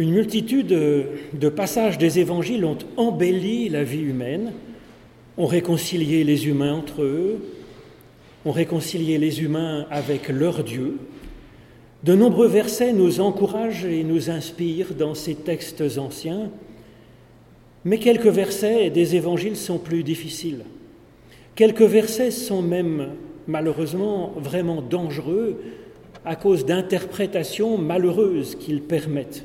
Une multitude de passages des évangiles ont embelli la vie humaine, ont réconcilié les humains entre eux, ont réconcilié les humains avec leur Dieu. De nombreux versets nous encouragent et nous inspirent dans ces textes anciens, mais quelques versets des évangiles sont plus difficiles. Quelques versets sont même malheureusement vraiment dangereux à cause d'interprétations malheureuses qu'ils permettent.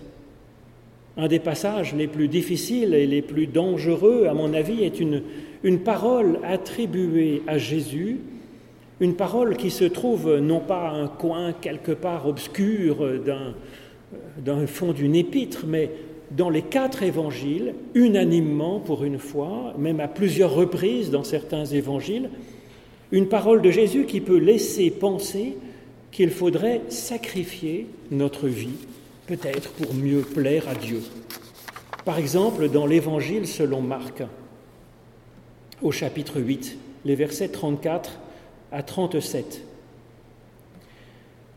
Un des passages les plus difficiles et les plus dangereux, à mon avis, est une, une parole attribuée à Jésus, une parole qui se trouve non pas à un coin quelque part obscur d'un fond d'une épître, mais dans les quatre évangiles, unanimement pour une fois, même à plusieurs reprises dans certains évangiles, une parole de Jésus qui peut laisser penser qu'il faudrait sacrifier notre vie, peut-être pour mieux plaire à Dieu. Par exemple, dans l'Évangile selon Marc, au chapitre 8, les versets 34 à 37.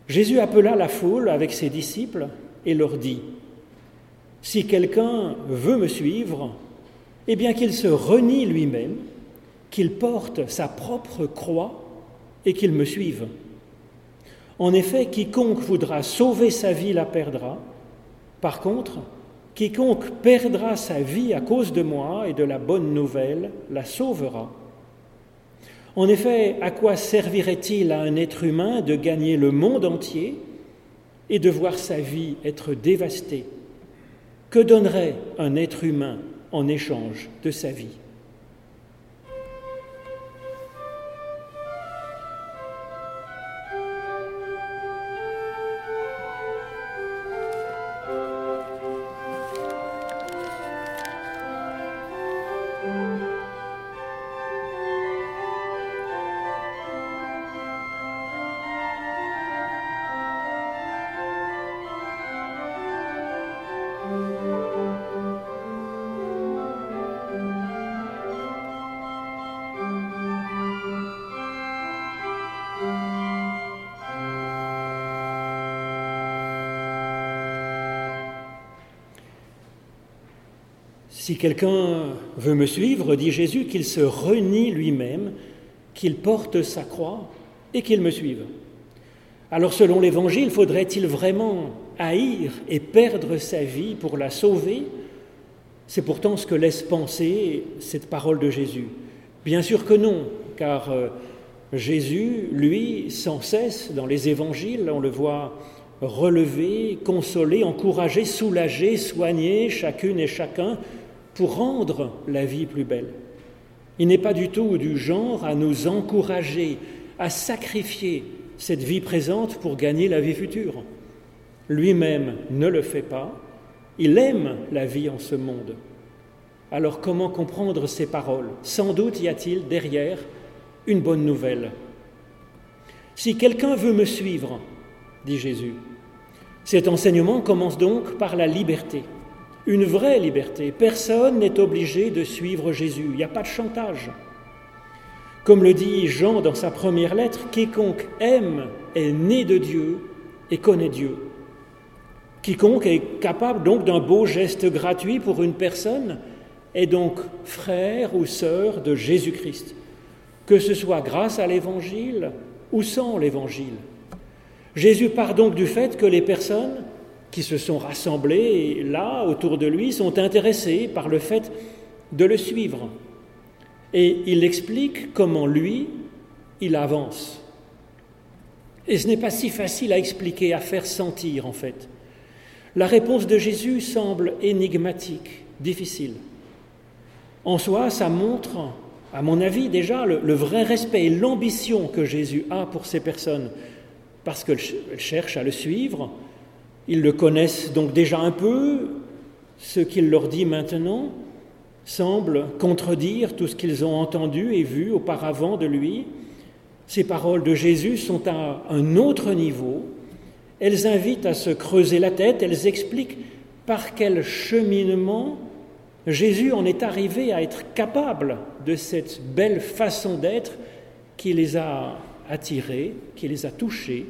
Jésus appela la foule avec ses disciples et leur dit, Si quelqu'un veut me suivre, eh bien qu'il se renie lui-même, qu'il porte sa propre croix et qu'il me suive. En effet, quiconque voudra sauver sa vie la perdra. Par contre, quiconque perdra sa vie à cause de moi et de la bonne nouvelle la sauvera. En effet, à quoi servirait-il à un être humain de gagner le monde entier et de voir sa vie être dévastée? Que donnerait un être humain en échange de sa vie? Si quelqu'un veut me suivre, dit Jésus, qu'il se renie lui-même, qu'il porte sa croix et qu'il me suive. Alors selon l'Évangile, faudrait-il vraiment haïr et perdre sa vie pour la sauver? C'est pourtant ce que laisse penser cette parole de Jésus. Bien sûr que non, car euh, Jésus, lui, sans cesse, dans les Évangiles, on le voit relever, consoler, encourager, soulager, soigner chacune et chacun pour rendre la vie plus belle. Il n'est pas du tout du genre à nous encourager à sacrifier cette vie présente pour gagner la vie future. Lui-même ne le fait pas, il aime la vie en ce monde. Alors comment comprendre ces paroles? Sans doute y a-t-il derrière une bonne nouvelle. Si quelqu'un veut me suivre, dit Jésus, cet enseignement commence donc par la liberté une vraie liberté. Personne n'est obligé de suivre Jésus. Il n'y a pas de chantage. Comme le dit Jean dans sa première lettre, quiconque aime est né de Dieu et connaît Dieu. Quiconque est capable donc d'un beau geste gratuit pour une personne est donc frère ou sœur de Jésus-Christ, que ce soit grâce à l'Évangile ou sans l'Évangile. Jésus part donc du fait que les personnes qui se sont rassemblés là autour de lui sont intéressés par le fait de le suivre. Et il explique comment lui, il avance. Et ce n'est pas si facile à expliquer, à faire sentir en fait. La réponse de Jésus semble énigmatique, difficile. En soi, ça montre, à mon avis déjà, le, vrai respect et l'ambition que Jésus a pour ces personnes, parce qu'elles cherchent à le suivre, ils le connaissent donc déjà un peu. Ce qu'il leur dit maintenant semble contredire tout ce qu'ils ont entendu et vu auparavant de lui. Ces paroles de Jésus sont à un autre niveau. Elles invitent à se creuser la tête, elles expliquent par quel cheminement Jésus en est arrivé à être capable de cette belle façon d'être qui les a attirés, qui les a touchés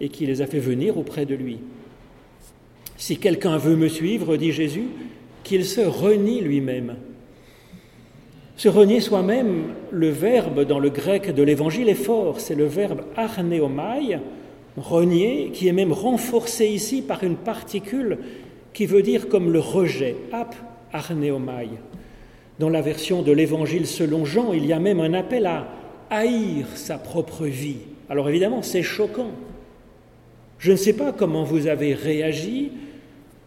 et qui les a fait venir auprès de lui. Si quelqu'un veut me suivre, dit Jésus, qu'il se renie lui-même. Se renier soi-même, le verbe dans le grec de l'évangile est fort, c'est le verbe arneomai, renier, qui est même renforcé ici par une particule qui veut dire comme le rejet, ap arneomai. Dans la version de l'évangile selon Jean, il y a même un appel à haïr sa propre vie. Alors évidemment, c'est choquant. Je ne sais pas comment vous avez réagi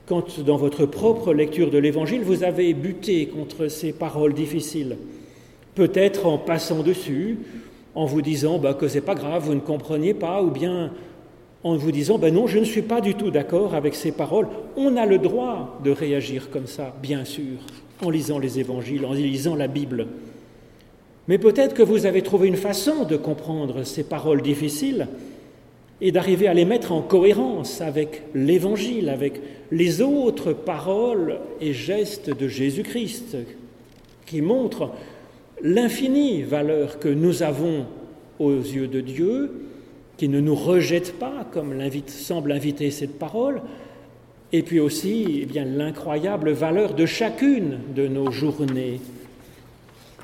quand, dans votre propre lecture de l'Évangile, vous avez buté contre ces paroles difficiles. Peut-être en passant dessus, en vous disant bah, que c'est pas grave, vous ne compreniez pas, ou bien en vous disant ben non, je ne suis pas du tout d'accord avec ces paroles. On a le droit de réagir comme ça, bien sûr, en lisant les évangiles, en lisant la Bible. Mais peut-être que vous avez trouvé une façon de comprendre ces paroles difficiles et d'arriver à les mettre en cohérence avec l'Évangile, avec les autres paroles et gestes de Jésus-Christ, qui montrent l'infinie valeur que nous avons aux yeux de Dieu, qui ne nous rejette pas, comme semble inviter cette parole, et puis aussi eh bien l'incroyable valeur de chacune de nos journées.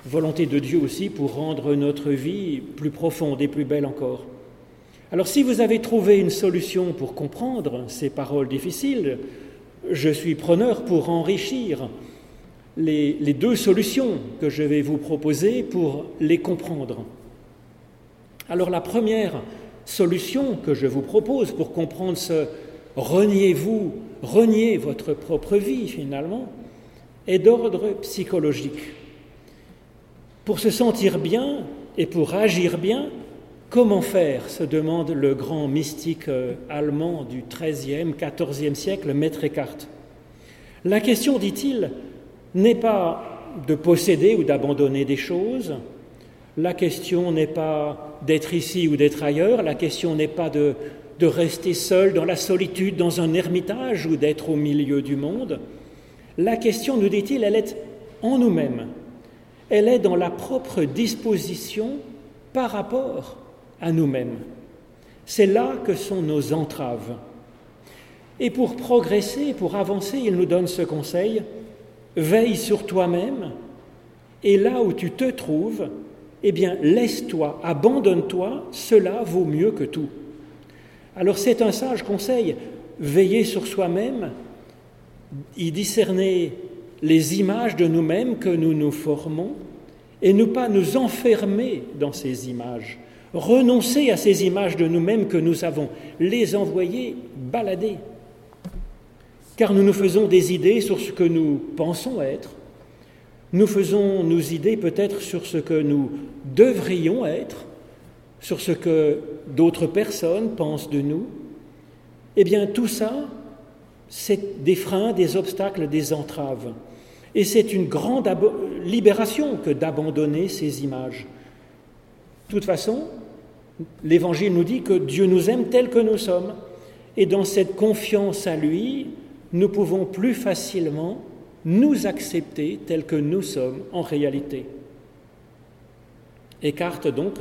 Volonté de Dieu aussi pour rendre notre vie plus profonde et plus belle encore. Alors si vous avez trouvé une solution pour comprendre ces paroles difficiles, je suis preneur pour enrichir les, deux solutions que je vais vous proposer pour les comprendre. Alors la première solution que je vous propose pour comprendre ce reniez-vous, reniez votre propre vie finalement, est d'ordre psychologique. Pour se sentir bien et pour agir bien, Comment faire se demande le grand mystique euh, allemand du XIIIe, XIVe siècle, Maître Eckhart. La question, dit-il, n'est pas de posséder ou d'abandonner des choses, la question n'est pas d'être ici ou d'être ailleurs, la question n'est pas de, de rester seul dans la solitude, dans un ermitage ou d'être au milieu du monde. La question, nous dit-il, elle est en nous-mêmes, elle est dans la propre disposition par rapport à nous-mêmes. C'est là que sont nos entraves. Et pour progresser, pour avancer, il nous donne ce conseil, veille sur toi-même, et là où tu te trouves, eh bien, laisse-toi, abandonne-toi, cela vaut mieux que tout. Alors c'est un sage conseil, veiller sur soi-même, y discerner les images de nous-mêmes que nous nous formons, et ne pas nous enfermer dans ces images, renoncer à ces images de nous-mêmes que nous avons, les envoyer balader. Car nous nous faisons des idées sur ce que nous pensons être, nous faisons nos idées peut-être sur ce que nous devrions être, sur ce que d'autres personnes pensent de nous. Eh bien, tout ça, c'est des freins, des obstacles, des entraves. Et c'est une grande libération que d'abandonner ces images. De toute façon, l'Évangile nous dit que Dieu nous aime tels que nous sommes. Et dans cette confiance à lui, nous pouvons plus facilement nous accepter tels que nous sommes en réalité. Écarte donc,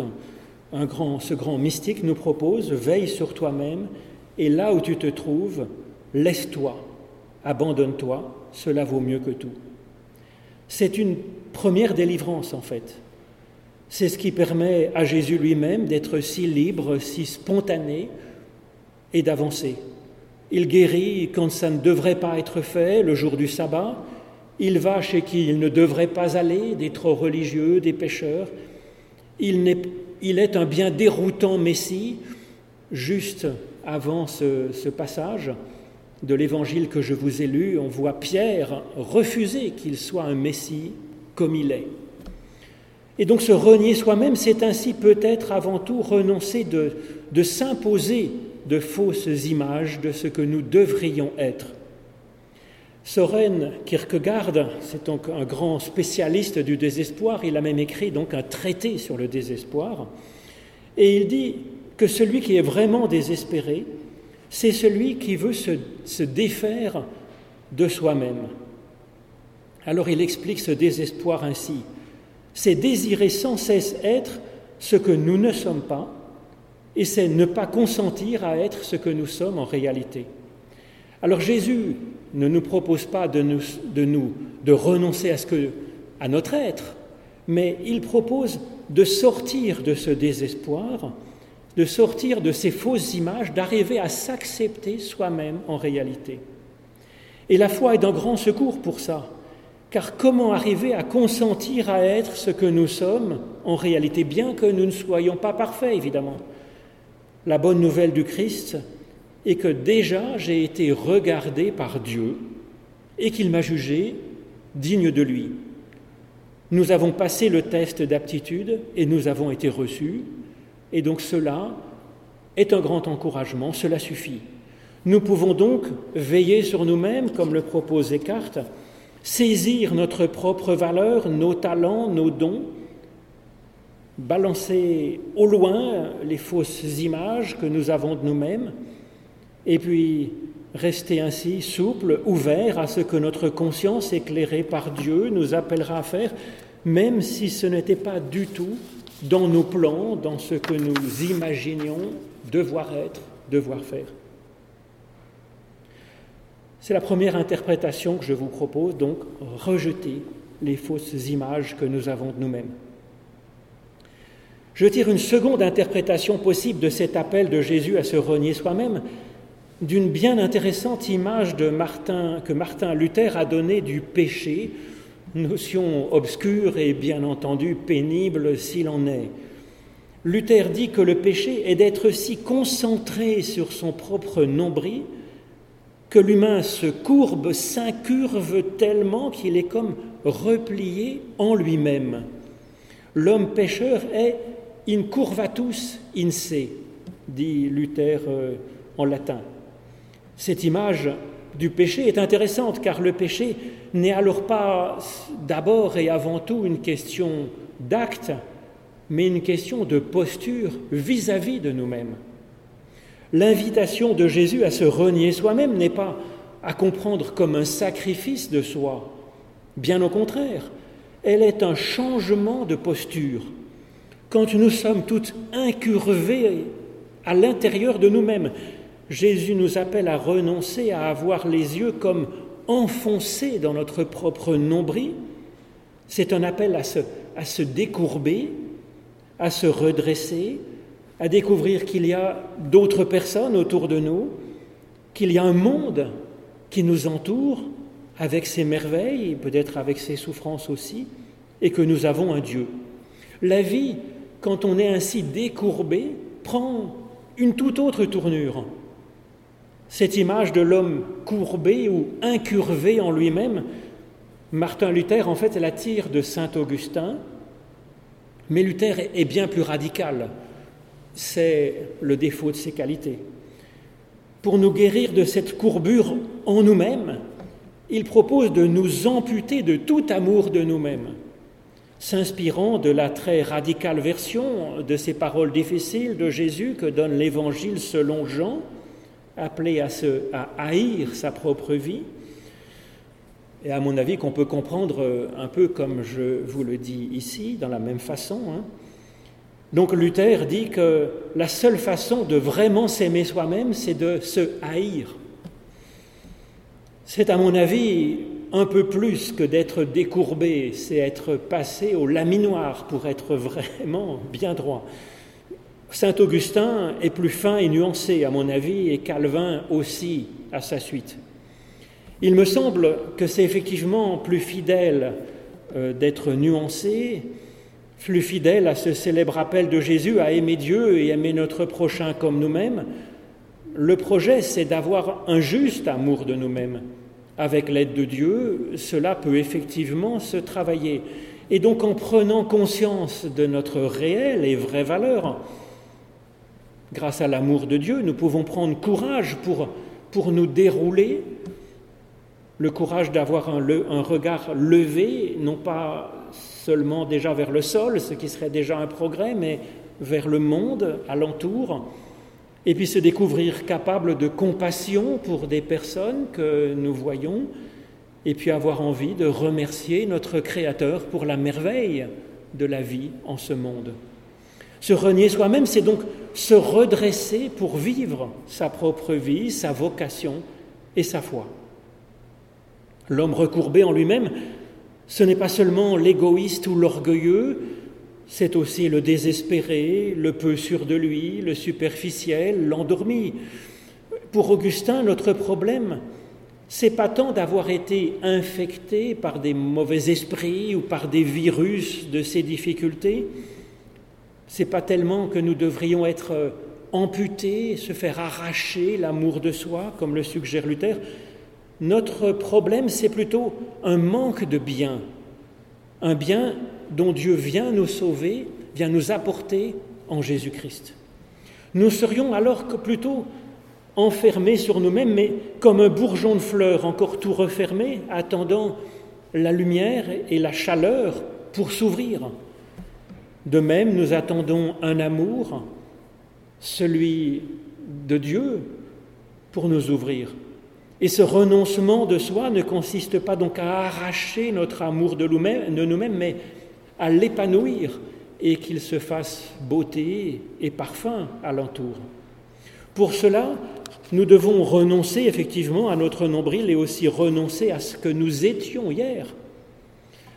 ce grand mystique nous propose, veille sur toi-même et là où tu te trouves, laisse-toi, abandonne-toi, cela vaut mieux que tout. C'est une première délivrance en fait. C'est ce qui permet à Jésus lui-même d'être si libre, si spontané et d'avancer. Il guérit quand ça ne devrait pas être fait, le jour du sabbat. Il va chez qui il ne devrait pas aller, des trop religieux, des pécheurs. Il est, un bien déroutant Messie, juste avant ce passage de l'évangile que je vous ai lu, on voit Pierre refuser qu'il soit un Messie comme il est. Et donc se renier soi-même, c'est ainsi peut-être avant tout renoncer de, s'imposer de fausses images de ce que nous devrions être. Soren Kierkegaard, c'est donc un grand spécialiste du désespoir, il a même écrit donc un traité sur le désespoir, et il dit que celui qui est vraiment désespéré, c'est celui qui veut se défaire de soi-même. Alors il explique ce désespoir ainsi c'est désirer sans cesse être ce que nous ne sommes pas, et c'est ne pas consentir à être ce que nous sommes en réalité. Alors Jésus ne nous propose pas de nous, de, renoncer à, ce que, à notre être, mais il propose de sortir de ce désespoir, de sortir de ces fausses images, d'arriver à s'accepter soi-même en réalité. Et la foi est d'un grand secours pour ça, car comment arriver à consentir à être ce que nous sommes en réalité, bien que nous ne soyons pas parfaits, évidemment? La bonne nouvelle du Christ est que déjà j'ai été regardé par Dieu et qu'il m'a jugé digne de lui. Nous avons passé le test d'aptitude et nous avons été reçus, et donc cela est un grand encouragement, cela suffit. Nous pouvons donc veiller sur nous-mêmes, comme le propose Descartes, saisir notre propre valeur, nos talents, nos dons, balancer au loin les fausses images que nous avons de nous-mêmes, et puis rester ainsi souple, ouvert à ce que notre conscience éclairée par Dieu nous appellera à faire, même si ce n'était pas du tout dans nos plans, dans ce que nous imaginions devoir être, devoir faire. C'est la première interprétation que je vous propose, donc rejeter les fausses images que nous avons de nous-mêmes. Je tire une seconde interprétation possible de cet appel de Jésus à se renier soi-même d'une bien intéressante image que Martin Luther a donnée du péché, notion obscure et bien entendu pénible s'il en est. Luther dit que le péché est d'être si concentré sur son propre nombril que l'humain se courbe, s'incurve tellement qu'il est comme replié en lui-même. L'homme pécheur est in curvatus in se, dit Luther euh, en latin. Cette image du péché est intéressante car le péché n'est alors pas d'abord et avant tout une question d'acte, mais une question de posture vis-à-vis -vis de nous-mêmes. L'invitation de Jésus à se renier soi-même n'est pas à comprendre comme un sacrifice de soi, bien au contraire, elle est un changement de posture. Quand nous sommes toutes incurvées à l'intérieur de nous-mêmes, Jésus nous appelle à renoncer à avoir les yeux comme enfoncés dans notre propre nombril. C'est un appel à se, à se décourber, à se redresser, à découvrir qu'il y a d'autres personnes autour de nous, qu'il y a un monde qui nous entoure avec ses merveilles, peut-être avec ses souffrances aussi, et que nous avons un Dieu. La vie, quand on est ainsi décourbé, prend une toute autre tournure. Cette image de l'homme courbé ou incurvé en lui-même, Martin Luther, en fait, la tire de Saint Augustin, mais Luther est bien plus radical c'est le défaut de ses qualités. Pour nous guérir de cette courbure en nous-mêmes, il propose de nous amputer de tout amour de nous-mêmes, s'inspirant de la très radicale version de ces paroles difficiles de Jésus que donne l'Évangile selon Jean, appelé à, haïr sa propre vie, et à mon avis qu'on peut comprendre un peu comme je vous le dis ici, dans la même façon. Hein. Donc Luther dit que la seule façon de vraiment s'aimer soi-même, c'est de se haïr. C'est à mon avis un peu plus que d'être décourbé, c'est être passé au laminoir pour être vraiment bien droit. Saint Augustin est plus fin et nuancé à mon avis et Calvin aussi à sa suite. Il me semble que c'est effectivement plus fidèle euh, d'être nuancé, plus fidèle à ce célèbre appel de Jésus à aimer Dieu et aimer notre prochain comme nous-mêmes, le projet, c'est d'avoir un juste amour de nous-mêmes. Avec l'aide de Dieu, cela peut effectivement se travailler. Et donc en prenant conscience de notre réelle et vraie valeur, grâce à l'amour de Dieu, nous pouvons prendre courage pour, pour nous dérouler, le courage d'avoir un, un regard levé, non pas seulement déjà vers le sol, ce qui serait déjà un progrès, mais vers le monde alentour, et puis se découvrir capable de compassion pour des personnes que nous voyons, et puis avoir envie de remercier notre Créateur pour la merveille de la vie en ce monde. Se renier soi-même, c'est donc se redresser pour vivre sa propre vie, sa vocation et sa foi. L'homme recourbé en lui-même, ce n'est pas seulement l'égoïste ou l'orgueilleux, c'est aussi le désespéré, le peu sûr de lui, le superficiel, l'endormi. Pour Augustin, notre problème, c'est pas tant d'avoir été infecté par des mauvais esprits ou par des virus de ces difficultés, c'est pas tellement que nous devrions être amputés, se faire arracher l'amour de soi, comme le suggère Luther. Notre problème, c'est plutôt un manque de bien, un bien dont Dieu vient nous sauver, vient nous apporter en Jésus-Christ. Nous serions alors plutôt enfermés sur nous-mêmes, mais comme un bourgeon de fleurs encore tout refermé, attendant la lumière et la chaleur pour s'ouvrir. De même, nous attendons un amour, celui de Dieu, pour nous ouvrir. Et ce renoncement de soi ne consiste pas donc à arracher notre amour de nous-mêmes, mais à l'épanouir et qu'il se fasse beauté et parfum alentour. Pour cela, nous devons renoncer effectivement à notre nombril et aussi renoncer à ce que nous étions hier.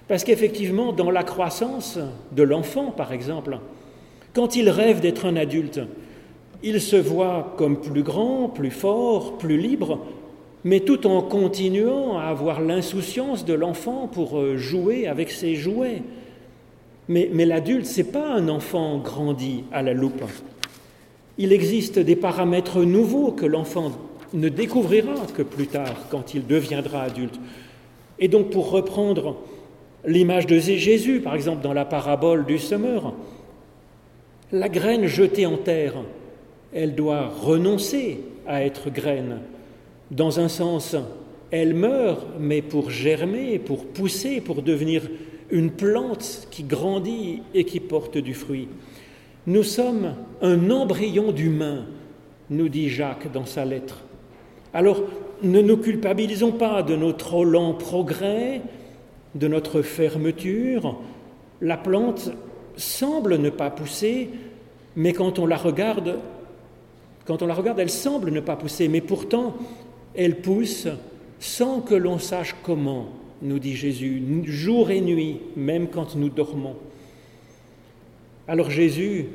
Parce qu'effectivement, dans la croissance de l'enfant, par exemple, quand il rêve d'être un adulte, il se voit comme plus grand, plus fort, plus libre, mais tout en continuant à avoir l'insouciance de l'enfant pour euh, jouer avec ses jouets. Mais, mais l'adulte, ce n'est pas un enfant grandi à la loupe. Il existe des paramètres nouveaux que l'enfant ne découvrira que plus tard, quand il deviendra adulte. Et donc, pour reprendre l'image de Jésus, par exemple dans la parabole du semeur, la graine jetée en terre, elle doit renoncer à être graine. Dans un sens, elle meurt, mais pour germer, pour pousser, pour devenir une plante qui grandit et qui porte du fruit. Nous sommes un embryon d'humain, nous dit Jacques dans sa lettre. Alors, ne nous culpabilisons pas de notre lent progrès, de notre fermeture. La plante semble ne pas pousser, mais quand on la regarde, quand on la regarde, elle semble ne pas pousser, mais pourtant, elle pousse sans que l'on sache comment, nous dit Jésus, jour et nuit, même quand nous dormons. Alors Jésus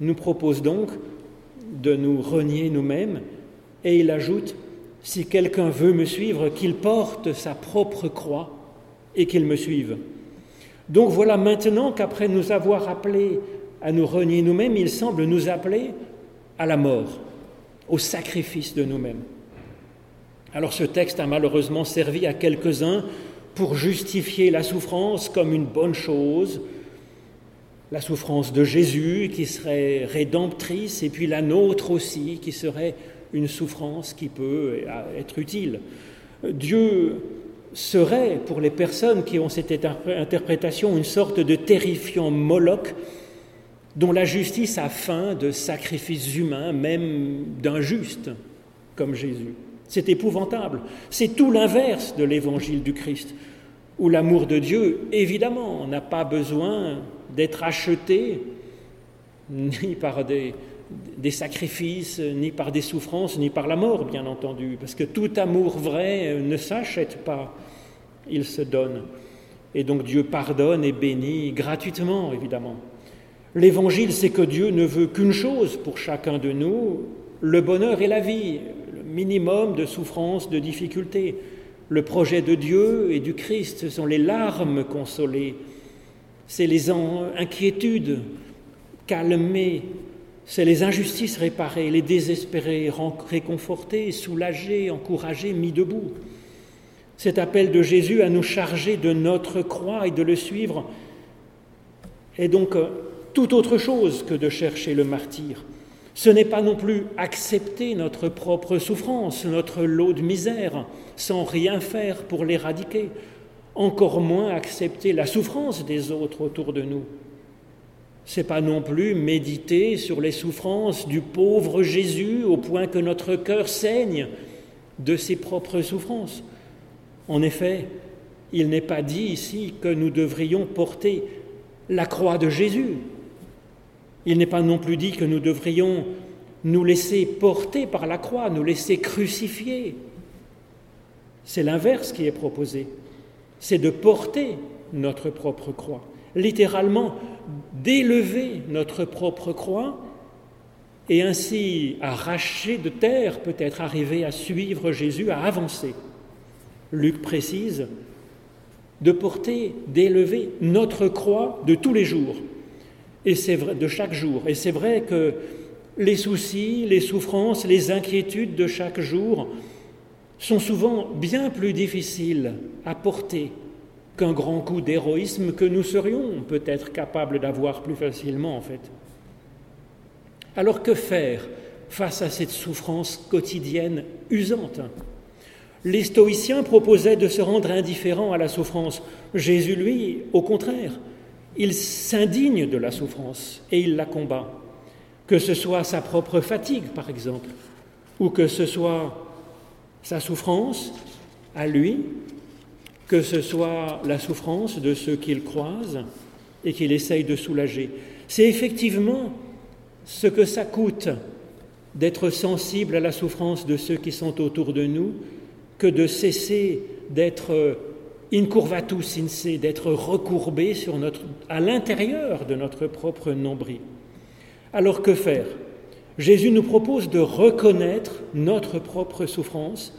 nous propose donc de nous renier nous-mêmes et il ajoute, si quelqu'un veut me suivre, qu'il porte sa propre croix et qu'il me suive. Donc voilà maintenant qu'après nous avoir appelés à nous renier nous-mêmes, il semble nous appeler à la mort, au sacrifice de nous-mêmes. Alors ce texte a malheureusement servi à quelques-uns pour justifier la souffrance comme une bonne chose, la souffrance de Jésus qui serait rédemptrice et puis la nôtre aussi qui serait une souffrance qui peut être utile. Dieu serait, pour les personnes qui ont cette interprétation, une sorte de terrifiant Moloch dont la justice a faim de sacrifices humains, même d'injustes, comme Jésus. C'est épouvantable. C'est tout l'inverse de l'évangile du Christ où l'amour de Dieu, évidemment, n'a pas besoin d'être acheté ni par des, sacrifices, ni par des souffrances, ni par la mort, bien entendu, parce que tout amour vrai ne s'achète pas, il se donne. Et donc Dieu pardonne et bénit gratuitement, évidemment. L'évangile, c'est que Dieu ne veut qu'une chose pour chacun de nous, le bonheur et la vie, minimum de souffrance, de difficultés. Le projet de Dieu et du Christ, ce sont les larmes consolées, c'est les inquiétudes calmées, c'est les injustices réparées, les désespérés réconfortés, soulagés, encouragés, mis debout. Cet appel de Jésus à nous charger de notre croix et de le suivre est donc tout autre chose que de chercher le martyr. Ce n'est pas non plus accepter notre propre souffrance, notre lot de misère, sans rien faire pour l'éradiquer, encore moins accepter la souffrance des autres autour de nous. C'est pas non plus méditer sur les souffrances du pauvre Jésus au point que notre cœur saigne de ses propres souffrances. En effet, il n'est pas dit ici que nous devrions porter la croix de Jésus, il n'est pas non plus dit que nous devrions nous laisser porter par la croix, nous laisser crucifier. C'est l'inverse qui est proposé. C'est de porter notre propre croix, littéralement d'élever notre propre croix et ainsi arracher de terre, peut-être arriver à suivre Jésus, à avancer. Luc précise de porter, d'élever notre croix de tous les jours, et c'est vrai de chaque jour. Et c'est vrai que les soucis, les souffrances, les inquiétudes de chaque jour sont souvent bien plus difficiles à porter qu'un grand coup d'héroïsme que nous serions peut-être capables d'avoir plus facilement en fait. Alors que faire face à cette souffrance quotidienne usante? Les stoïciens proposaient de se rendre indifférent à la souffrance. Jésus, lui, au contraire, il s'indigne de la souffrance et il la combat. Que ce soit sa propre fatigue, par exemple, ou que ce soit sa souffrance à lui, que ce soit la souffrance de ceux qu'il croise et qu'il essaye de soulager. C'est effectivement ce que ça coûte d'être sensible à la souffrance de ceux qui sont autour de nous que de cesser d'être incurvatus in d'être recourbé sur notre, à l'intérieur de notre propre nombril. Alors que faire? Jésus nous propose de reconnaître notre propre souffrance,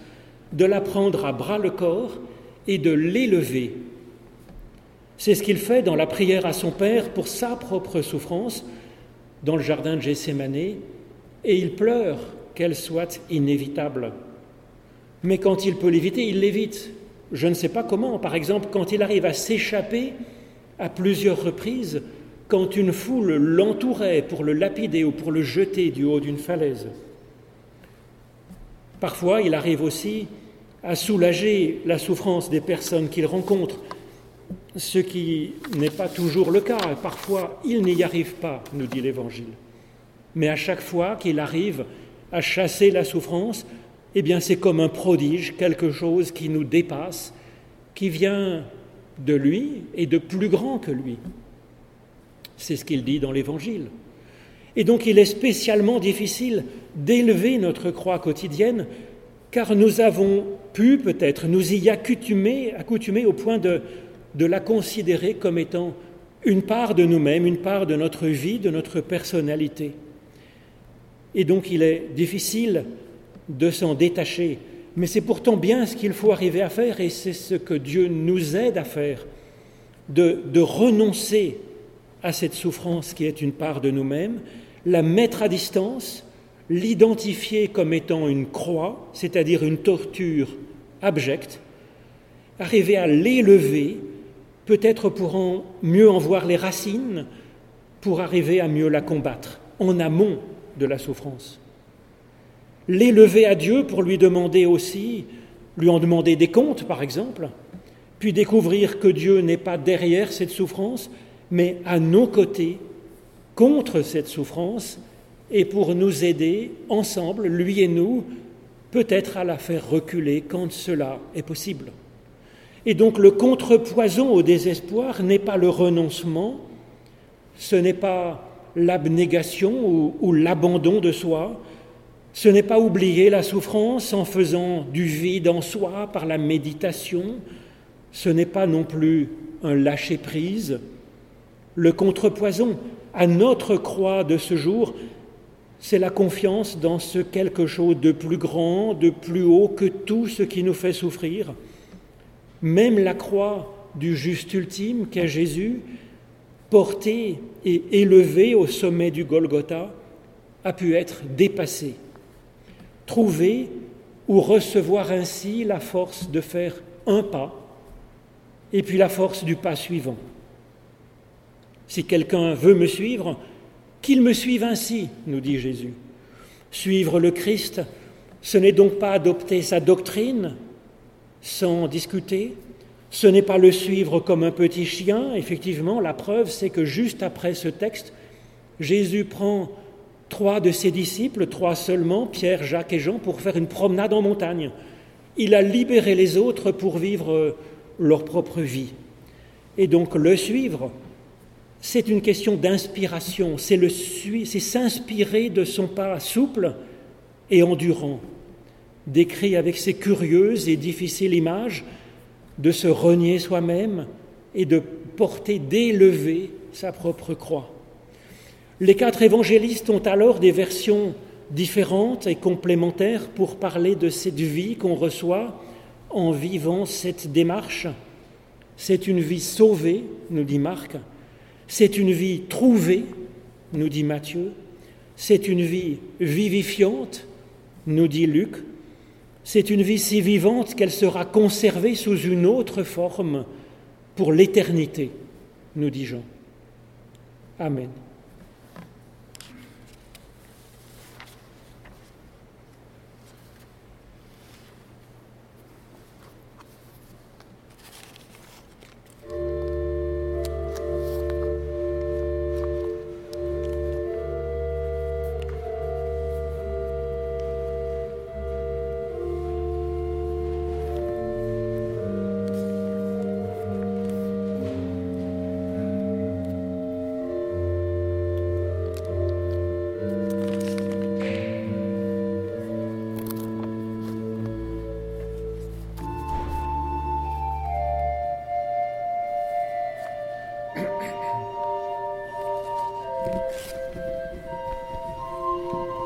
de la prendre à bras le corps et de l'élever. C'est ce qu'il fait dans la prière à son Père pour sa propre souffrance dans le jardin de Gethsemane, et il pleure qu'elle soit inévitable. Mais quand il peut l'éviter, il l'évite. Je ne sais pas comment. Par exemple, quand il arrive à s'échapper à plusieurs reprises, quand une foule l'entourait pour le lapider ou pour le jeter du haut d'une falaise. Parfois, il arrive aussi à soulager la souffrance des personnes qu'il rencontre, ce qui n'est pas toujours le cas. Parfois, il n'y arrive pas, nous dit l'Évangile. Mais à chaque fois qu'il arrive à chasser la souffrance, eh bien c'est comme un prodige, quelque chose qui nous dépasse, qui vient de lui et de plus grand que lui. C'est ce qu'il dit dans l'Évangile. Et donc il est spécialement difficile d'élever notre croix quotidienne, car nous avons pu peut-être nous y accoutumer, accoutumer au point de, de la considérer comme étant une part de nous-mêmes, une part de notre vie, de notre personnalité. Et donc il est difficile de s'en détacher. Mais c'est pourtant bien ce qu'il faut arriver à faire et c'est ce que Dieu nous aide à faire, de, renoncer à cette souffrance qui est une part de nous-mêmes, la mettre à distance, l'identifier comme étant une croix, c'est-à-dire une torture abjecte, arriver à l'élever, peut-être pour mieux en voir les racines, pour arriver à mieux la combattre, en amont de la souffrance l'élever à Dieu pour lui demander aussi, lui en demander des comptes par exemple, puis découvrir que Dieu n'est pas derrière cette souffrance, mais à nos côtés, contre cette souffrance, et pour nous aider ensemble, lui et nous, peut-être à la faire reculer quand cela est possible. Et donc le contrepoison au désespoir n'est pas le renoncement, ce n'est pas l'abnégation ou, ou l'abandon de soi, ce n'est pas oublier la souffrance en faisant du vide en soi par la méditation, ce n'est pas non plus un lâcher-prise. Le contrepoison à notre croix de ce jour, c'est la confiance dans ce quelque chose de plus grand, de plus haut que tout ce qui nous fait souffrir. Même la croix du juste ultime qu'est Jésus, portée et élevée au sommet du Golgotha, a pu être dépassée trouver ou recevoir ainsi la force de faire un pas et puis la force du pas suivant. Si quelqu'un veut me suivre, qu'il me suive ainsi, nous dit Jésus. Suivre le Christ, ce n'est donc pas adopter sa doctrine sans discuter, ce n'est pas le suivre comme un petit chien, effectivement, la preuve c'est que juste après ce texte, Jésus prend trois de ses disciples, trois seulement, Pierre, Jacques et Jean, pour faire une promenade en montagne. Il a libéré les autres pour vivre euh, leur propre vie. Et donc le suivre, c'est une question d'inspiration, c'est, s'inspirer de son pas souple et endurant. décrit avec ces curieuses et difficiles images de se renier soi-même et de porter d'élever sa propre croix. Les quatre évangélistes ont alors des versions différentes et complémentaires pour parler de cette vie qu'on reçoit en vivant cette démarche. C'est une vie sauvée, nous dit Marc. C'est une vie trouvée, nous dit Matthieu. C'est une vie vivifiante, nous dit Luc. C'est une vie si vivante qu'elle sera conservée sous une autre forme pour l'éternité, nous dit Jean. Amen.